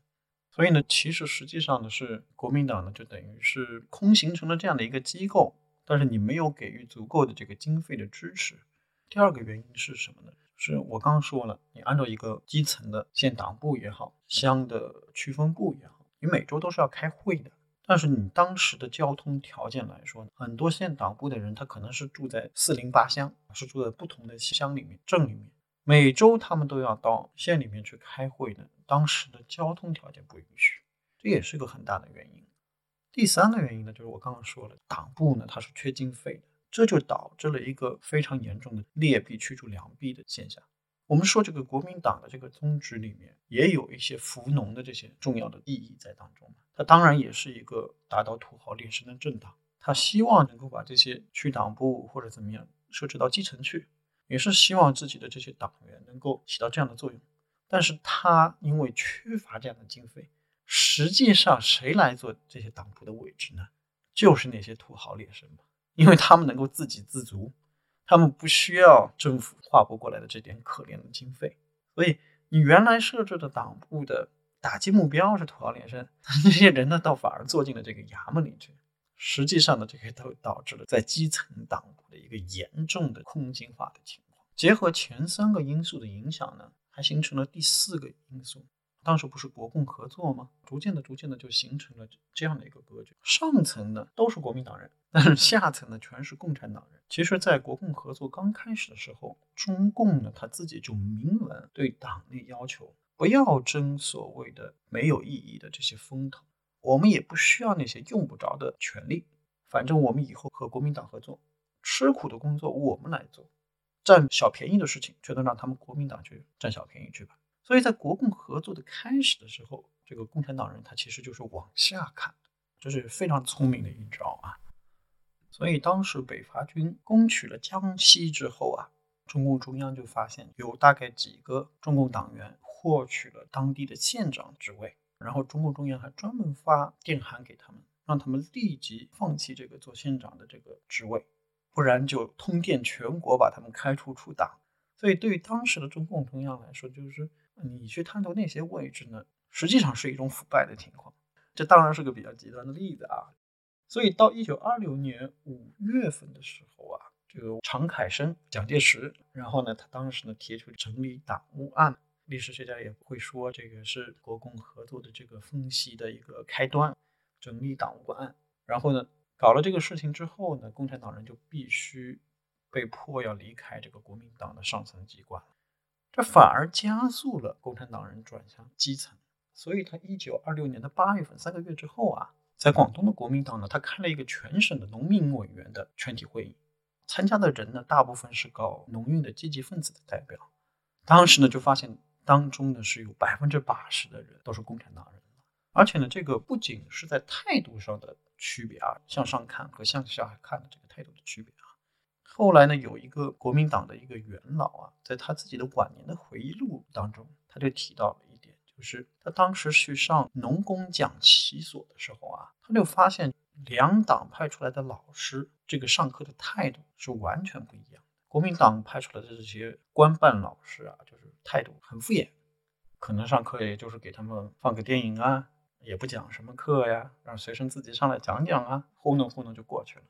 所以呢，其实实际上呢，是国民党呢，就等于是空形成了这样的一个机构，但是你没有给予足够的这个经费的支持。第二个原因是什么呢？是我刚说了，你按照一个基层的县党部也好，乡的区分部也好，你每周都是要开会的。但是你当时的交通条件来说，很多县党部的人他可能是住在四邻八乡，是住在不同的乡里面、镇里面，每周他们都要到县里面去开会的。当时的交通条件不允许，这也是个很大的原因。第三个原因呢，就是我刚刚说了，党部呢它是缺经费的，这就导致了一个非常严重的劣币驱逐良币的现象。我们说这个国民党的这个宗旨里面也有一些扶农的这些重要的意义在当中它当然也是一个打倒土豪劣绅的政党，他希望能够把这些区党部或者怎么样设置到基层去，也是希望自己的这些党员能够起到这样的作用。但是他因为缺乏这样的经费，实际上谁来做这些党部的位置呢？就是那些土豪劣绅嘛，因为他们能够自给自足，他们不需要政府划拨过来的这点可怜的经费，所以你原来设置的党部的打击目标是土豪劣绅，<laughs> 这些人呢，倒反而坐进了这个衙门里去。实际上呢，这个都导致了在基层党部的一个严重的空心化的情况。结合前三个因素的影响呢，还形成了第四个因素。当时不是国共合作吗？逐渐的、逐渐的就形成了这样的一个格局。上层呢都是国民党人，但是下层呢全是共产党人。其实，在国共合作刚开始的时候，中共呢他自己就明文对党内要求，不要争所谓的没有意义的这些风头，我们也不需要那些用不着的权利。反正我们以后和国民党合作，吃苦的工作我们来做，占小便宜的事情，全都让他们国民党去占小便宜去吧。所以在国共合作的开始的时候，这个共产党人他其实就是往下看，这是非常聪明的一招啊。所以当时北伐军攻取了江西之后啊，中共中央就发现有大概几个中共党员获取了当地的县长职位，然后中共中央还专门发电函给他们，让他们立即放弃这个做县长的这个职位，不然就通电全国把他们开除出党。所以对于当时的中共中央来说，就是。你去探讨那些位置呢，实际上是一种腐败的情况。这当然是个比较极端的例子啊。所以到一九二六年五月份的时候啊，这个常凯申、蒋介石，然后呢，他当时呢提出整理党务案，历史学家也会说这个是国共合作的这个分析的一个开端，整理党务案。然后呢，搞了这个事情之后呢，共产党人就必须被迫要离开这个国民党的上层机关。这反而加速了共产党人转向基层，所以他一九二六年的八月份，三个月之后啊，在广东的国民党呢，他开了一个全省的农民委员的全体会议，参加的人呢，大部分是搞农运的积极分子的代表。当时呢，就发现当中呢是有百分之八十的人都是共产党人，而且呢，这个不仅是在态度上的区别啊，向上看和向下看的这个态度的区别。后来呢，有一个国民党的一个元老啊，在他自己的晚年的回忆录当中，他就提到了一点，就是他当时去上农工讲习所的时候啊，他就发现两党派出来的老师这个上课的态度是完全不一样。国民党派出来的这些官办老师啊，就是态度很敷衍，可能上课也就是给他们放个电影啊，也不讲什么课呀，让学生自己上来讲讲啊，糊弄糊弄就过去了。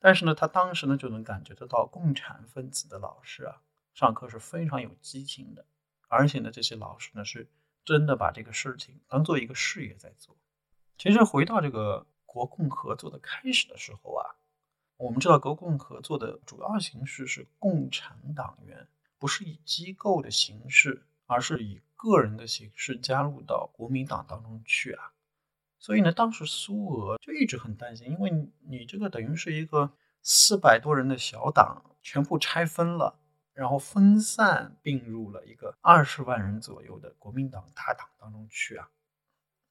但是呢，他当时呢就能感觉得到，共产分子的老师啊，上课是非常有激情的，而且呢，这些老师呢是真的把这个事情当做一个事业在做。其实回到这个国共合作的开始的时候啊，我们知道国共合作的主要形式是共产党员不是以机构的形式，而是以个人的形式加入到国民党当中去啊。所以呢，当时苏俄就一直很担心，因为你这个等于是一个四百多人的小党，全部拆分了，然后分散并入了一个二十万人左右的国民党大党当中去啊。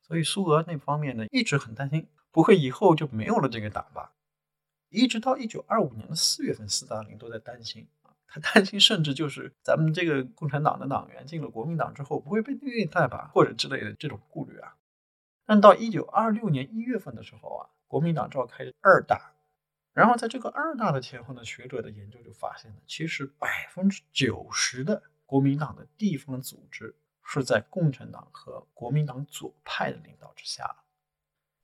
所以苏俄那方面呢，一直很担心，不会以后就没有了这个党吧？一直到一九二五年的四月份，斯大林都在担心啊，他担心甚至就是咱们这个共产党的党员进了国民党之后，不会被虐待吧，或者之类的这种顾虑啊。但到一九二六年一月份的时候啊，国民党召开二大，然后在这个二大的前后呢，学者的研究就发现了，其实百分之九十的国民党的地方组织是在共产党和国民党左派的领导之下。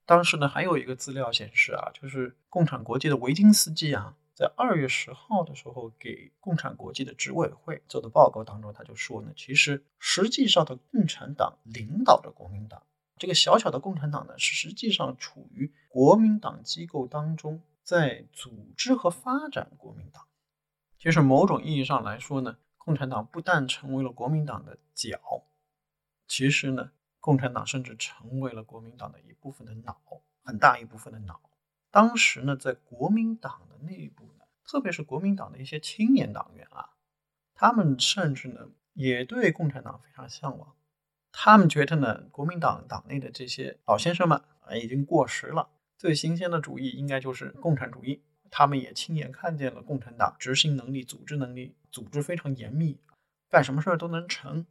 当时呢，还有一个资料显示啊，就是共产国际的维金斯基啊，在二月十号的时候给共产国际的执委会做的报告当中，他就说呢，其实实际上的共产党领导着国民党。这个小小的共产党呢，是实际上处于国民党机构当中，在组织和发展国民党。其实某种意义上来说呢，共产党不但成为了国民党的脚，其实呢，共产党甚至成为了国民党的一部分的脑，很大一部分的脑。当时呢，在国民党的内部呢，特别是国民党的一些青年党员啊，他们甚至呢也对共产党非常向往。他们觉得呢，国民党党内的这些老先生们啊已经过时了，最新鲜的主义应该就是共产主义。他们也亲眼看见了共产党执行能力、组织能力、组织非常严密，干什么事儿都能成。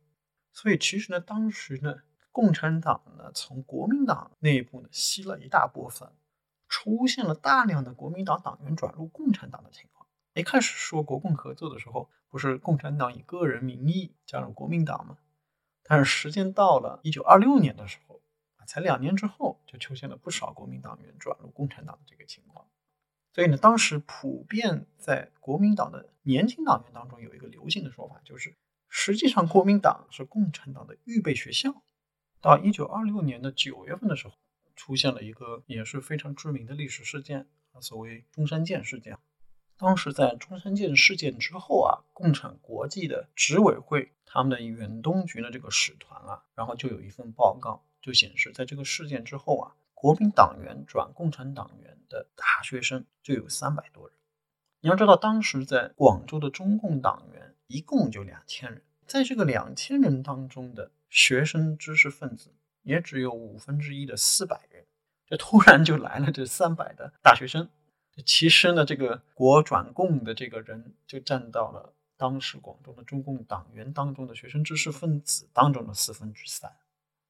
所以其实呢，当时呢，共产党呢从国民党内部呢吸了一大部分，出现了大量的国民党党员转入共产党的情况。一开始说国共合作的时候，不是共产党以个人名义加入国民党吗？但是时间到了一九二六年的时候啊，才两年之后，就出现了不少国民党员转入共产党的这个情况。所以呢，当时普遍在国民党的年轻党员当中有一个流行的说法，就是实际上国民党是共产党的预备学校。到一九二六年的九月份的时候，出现了一个也是非常知名的历史事件啊，所谓中山舰事件。当时在中山舰事件之后啊，共产国际的执委会他们的远东局的这个使团啊，然后就有一份报告，就显示在这个事件之后啊。国民党员转共产党员的大学生就有三百多人。你要知道，当时在广州的中共党员一共就两千人，在这个两千人当中的学生知识分子也只有五分之一的四百人。这突然就来了这三百的大学生，其实呢，这个国转共的这个人就占到了当时广州的中共党员当中的学生知识分子当中的四分之三。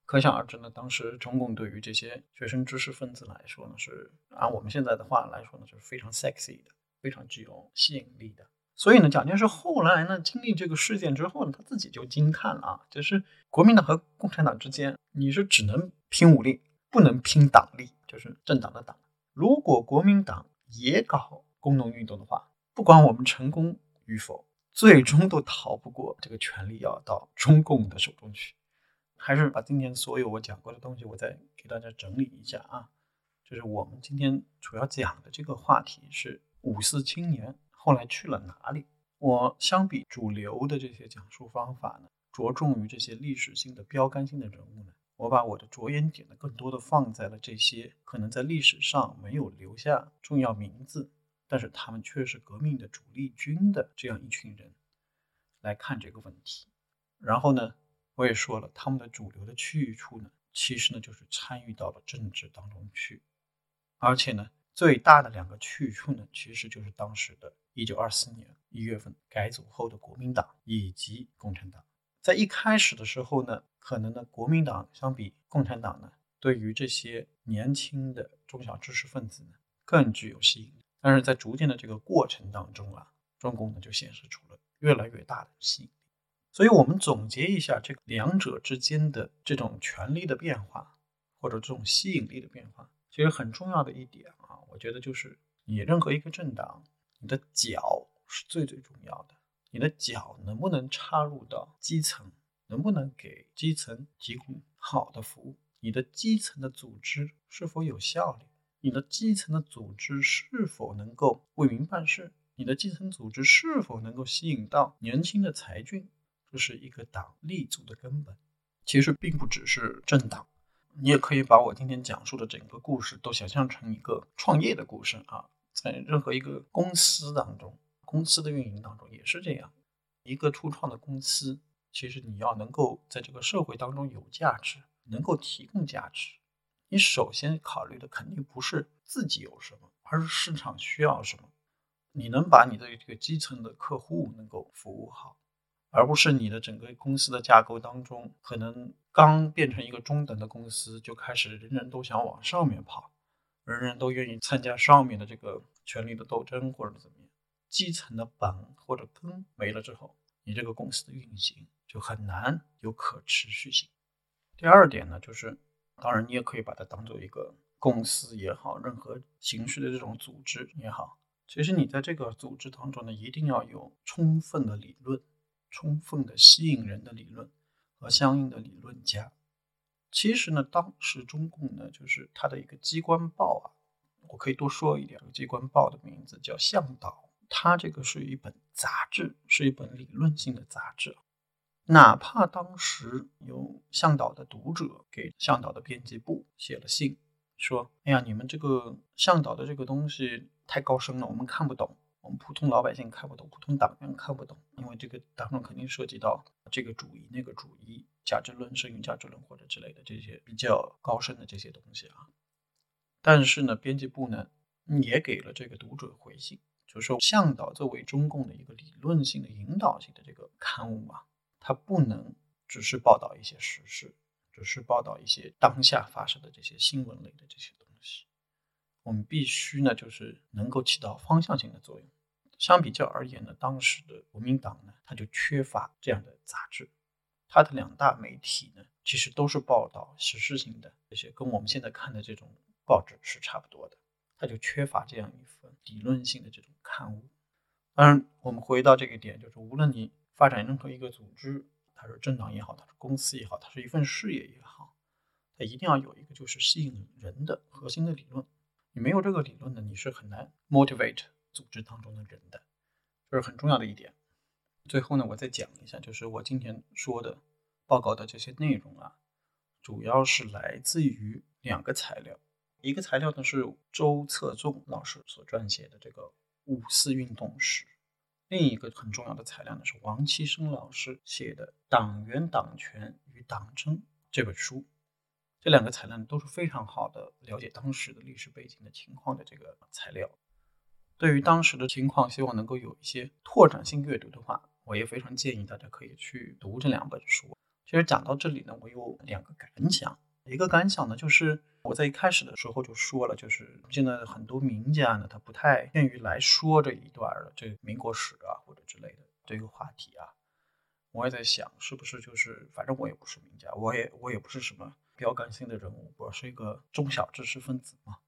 可想而知呢，当时中共对于这些学生知识分子来说呢，是按我们现在的话来说呢，就是非常 sexy 的，非常具有吸引力的。所以呢，蒋介石后来呢，经历这个事件之后呢，他自己就惊叹了啊，就是国民党和共产党之间，你是只能拼武力，不能拼党力，就是政党的党。如果国民党也搞工农运动的话，不管我们成功与否，最终都逃不过这个权力要到中共的手中去。还是把今天所有我讲过的东西，我再给大家整理一下啊。就是我们今天主要讲的这个话题是五四青年后来去了哪里。我相比主流的这些讲述方法呢，着重于这些历史性的标杆性的人物呢，我把我的着眼点呢，更多的放在了这些可能在历史上没有留下重要名字，但是他们却是革命的主力军的这样一群人来看这个问题。然后呢？我也说了，他们的主流的去处呢，其实呢就是参与到了政治当中去，而且呢，最大的两个去处呢，其实就是当时的1924年一月份改组后的国民党以及共产党。在一开始的时候呢，可能呢，国民党相比共产党呢，对于这些年轻的中小知识分子呢，更具有吸引力。但是在逐渐的这个过程当中啊，中共呢就显示出了越来越大的吸引力。所以，我们总结一下这两者之间的这种权力的变化，或者这种吸引力的变化，其实很重要的一点啊，我觉得就是你任何一个政党，你的脚是最最重要的。你的脚能不能插入到基层，能不能给基层提供好的服务？你的基层的组织是否有效率？你的基层的组织是否能够为民办事？你的基层组织是否能够吸引到年轻的才俊？这是一个党立足的根本，其实并不只是政党，你也可以把我今天讲述的整个故事都想象成一个创业的故事啊，在任何一个公司当中，公司的运营当中也是这样，一个初创的公司，其实你要能够在这个社会当中有价值，能够提供价值，你首先考虑的肯定不是自己有什么，而是市场需要什么，你能把你的这个基层的客户能够服务好。而不是你的整个公司的架构当中，可能刚变成一个中等的公司，就开始人人都想往上面跑，人人都愿意参加上面的这个权力的斗争或者怎么样，基层的本或者根没了之后，你这个公司的运行就很难有可持续性。第二点呢，就是当然你也可以把它当做一个公司也好，任何形式的这种组织也好，其实你在这个组织当中呢，一定要有充分的理论。充分的吸引人的理论和相应的理论家，其实呢，当时中共呢，就是它的一个机关报啊，我可以多说一点，机关报的名字叫《向导》，它这个是一本杂志，是一本理论性的杂志。哪怕当时有《向导》的读者给《向导》的编辑部写了信，说：“哎呀，你们这个《向导》的这个东西太高深了，我们看不懂。”我们普通老百姓看不懂，普通党员看不懂，因为这个当中肯定涉及到这个主义、那个主义、价值论、剩余价值论或者之类的这些比较高深的这些东西啊。但是呢，编辑部呢也给了这个读者回信，就是说向导作为中共的一个理论性的引导性的这个刊物啊，它不能只是报道一些时事，只是报道一些当下发生的这些新闻类的这些东西。我们必须呢，就是能够起到方向性的作用。相比较而言呢，当时的国民党呢，它就缺乏这样的杂志，它的两大媒体呢，其实都是报道时事性的这些，跟我们现在看的这种报纸是差不多的，它就缺乏这样一份理论性的这种刊物。当然，我们回到这个点，就是无论你发展任何一个组织，它是政党也好，它是公司也好，它是一份事业也好，它一定要有一个就是吸引人的核心的理论。你没有这个理论呢，你是很难 motivate 组织当中的人的，这是很重要的一点。最后呢，我再讲一下，就是我今天说的报告的这些内容啊，主要是来自于两个材料，一个材料呢是周策纵老师所撰写的这个五四运动史，另一个很重要的材料呢是王岐生老师写的《党员党权与党争》这本书。这两个材料都是非常好的了解当时的历史背景的情况的这个材料。对于当时的情况，希望能够有一些拓展性阅读的话，我也非常建议大家可以去读这两本书。其实讲到这里呢，我有两个感想。一个感想呢，就是我在一开始的时候就说了，就是现在很多名家呢，他不太愿意来说这一段的这民国史啊或者之类的这个话题啊。我也在想，是不是就是反正我也不是名家，我也我也不是什么。标杆性的人物，我是一个中小知识分子嘛，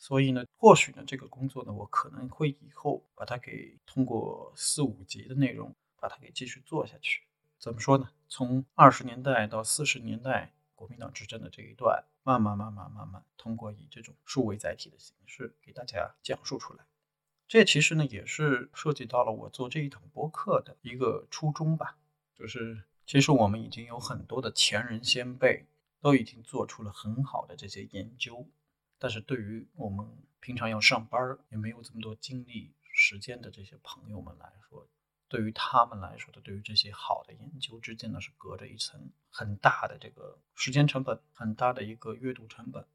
所以呢，或许呢，这个工作呢，我可能会以后把它给通过四五集的内容，把它给继续做下去。怎么说呢？从二十年代到四十年代国民党执政的这一段，慢慢慢慢慢慢，通过以这种数位载体的形式给大家讲述出来。这其实呢，也是涉及到了我做这一堂播客的一个初衷吧，就是其实我们已经有很多的前人先辈。都已经做出了很好的这些研究，但是对于我们平常要上班也没有这么多精力时间的这些朋友们来说，对于他们来说的，对于这些好的研究之间呢，是隔着一层很大的这个时间成本，很大的一个阅读成本。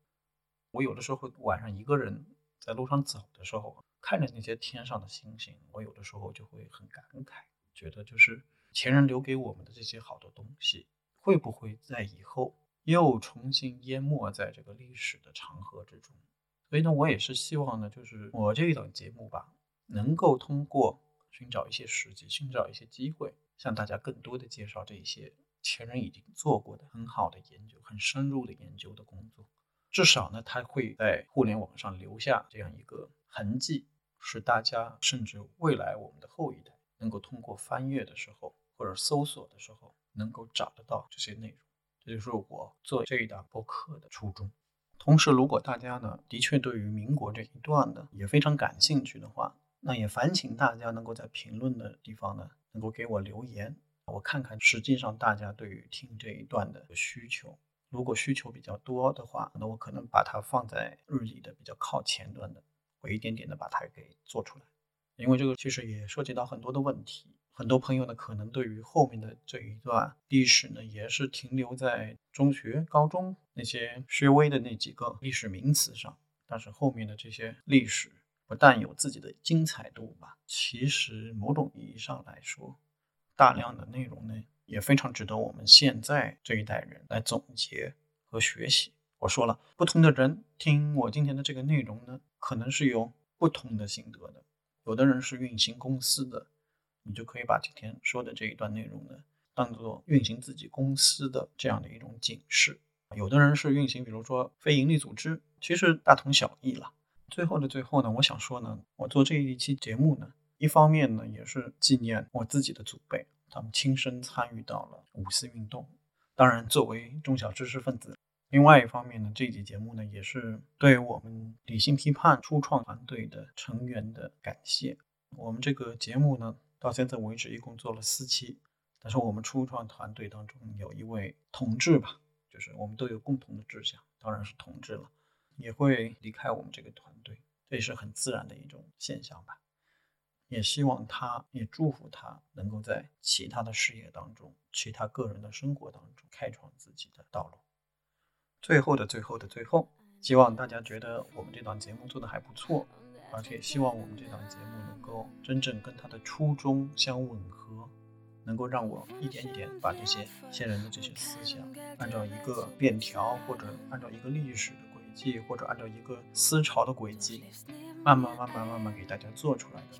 我有的时候会晚上一个人在路上走的时候，看着那些天上的星星，我有的时候就会很感慨，觉得就是前人留给我们的这些好的东西，会不会在以后？又重新淹没在这个历史的长河之中，所以呢，我也是希望呢，就是我这一档节目吧，能够通过寻找一些时机，寻找一些机会，向大家更多的介绍这一些前人已经做过的很好的研究、很深入的研究的工作。至少呢，它会在互联网上留下这样一个痕迹，使大家甚至未来我们的后一代能够通过翻阅的时候或者搜索的时候，能够找得到这些内容。这就是我做这一档播客的初衷。同时，如果大家呢的确对于民国这一段呢也非常感兴趣的话，那也烦请大家能够在评论的地方呢能够给我留言，我看看实际上大家对于听这一段的需求。如果需求比较多的话，那我可能把它放在日历的比较靠前端的，我一点点的把它给做出来。因为这个其实也涉及到很多的问题。很多朋友呢，可能对于后面的这一段历史呢，也是停留在中学、高中那些略微的那几个历史名词上。但是后面的这些历史不但有自己的精彩度吧，其实某种意义上来说，大量的内容呢，也非常值得我们现在这一代人来总结和学习。我说了，不同的人听我今天的这个内容呢，可能是有不同的心得的。有的人是运行公司的。你就可以把今天说的这一段内容呢，当做运行自己公司的这样的一种警示。有的人是运行，比如说非盈利组织，其实大同小异了。最后的最后呢，我想说呢，我做这一期节目呢，一方面呢也是纪念我自己的祖辈，他们亲身参与到了五四运动。当然，作为中小知识分子，另外一方面呢，这期节目呢也是对我们理性批判初创团队的成员的感谢。我们这个节目呢。到现在为止，一共做了四期，但是我们初创团队当中有一位同志吧，就是我们都有共同的志向，当然是同志了，也会离开我们这个团队，这也是很自然的一种现象吧。也希望他，也祝福他能够在其他的事业当中，其他个人的生活当中开创自己的道路。最后的最后的最后，希望大家觉得我们这档节目做的还不错，而且希望我们这档节目能够真正跟他的初衷相吻合，能够让我一点一点把这些先人的这些思想，按照一个链条，或者按照一个历史的迹，或者按照一个思潮的轨迹。慢慢、慢慢、慢慢给大家做出来的，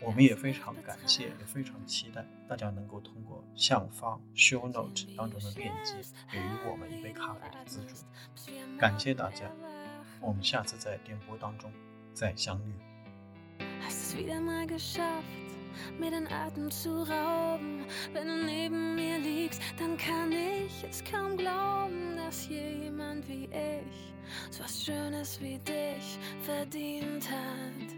我们也非常感谢，也非常期待大家能够通过下方 show note 当中的链接，给予我们一杯咖啡的资助。感谢大家，我们下次在电波当中再相遇。Mir den Atem zu rauben. Wenn du neben mir liegst, dann kann ich es kaum glauben, dass jemand wie ich so was Schönes wie dich verdient hat.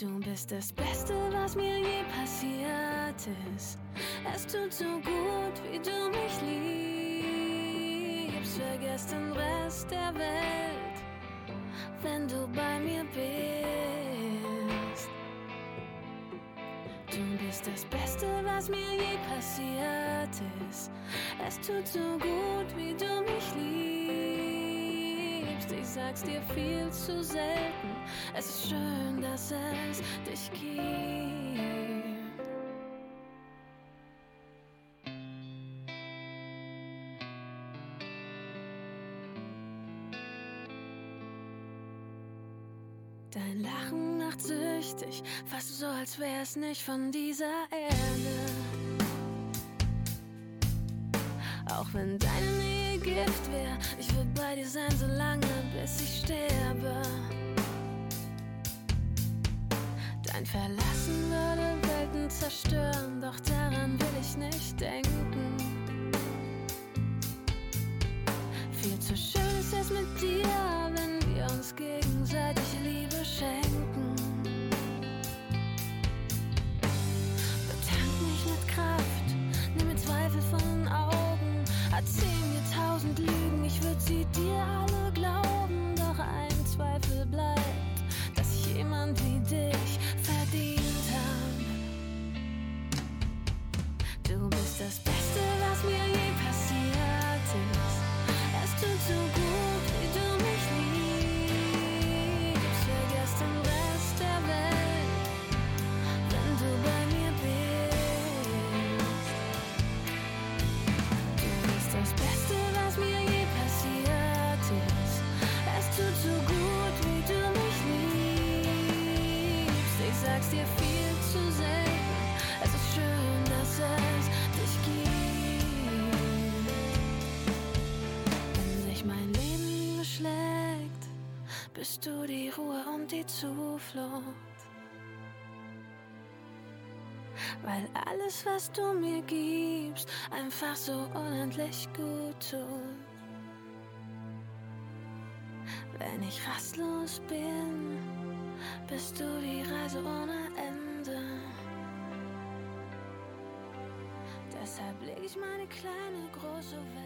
Du bist das Beste, was mir je passiert ist. Es tut so gut, wie du mich liebst. Vergiss den Rest der Welt, wenn du bei mir bist. Du bist das Beste, was mir je passiert ist. Es tut so gut, wie du mich liebst. Ich sag's dir viel zu selten. Es ist schön, dass es dich gibt. Dein Lachen macht süchtig, fast so, als wär's nicht von dieser Erde. Auch wenn deine Nähe Gift wär, ich würde bei dir sein, so lange, bis ich sterbe. Dein Verlassen würde Welten zerstören, doch daran will ich nicht denken. Viel zu schön ist es mit dir, sie dir alle glauben, doch ein Zweifel bleibt, dass jemand wie dich bist du die Ruhe und die Zuflucht. Weil alles, was du mir gibst, einfach so unendlich gut tut. Wenn ich rastlos bin, bist du die Reise ohne Ende. Deshalb leg ich meine kleine große Welt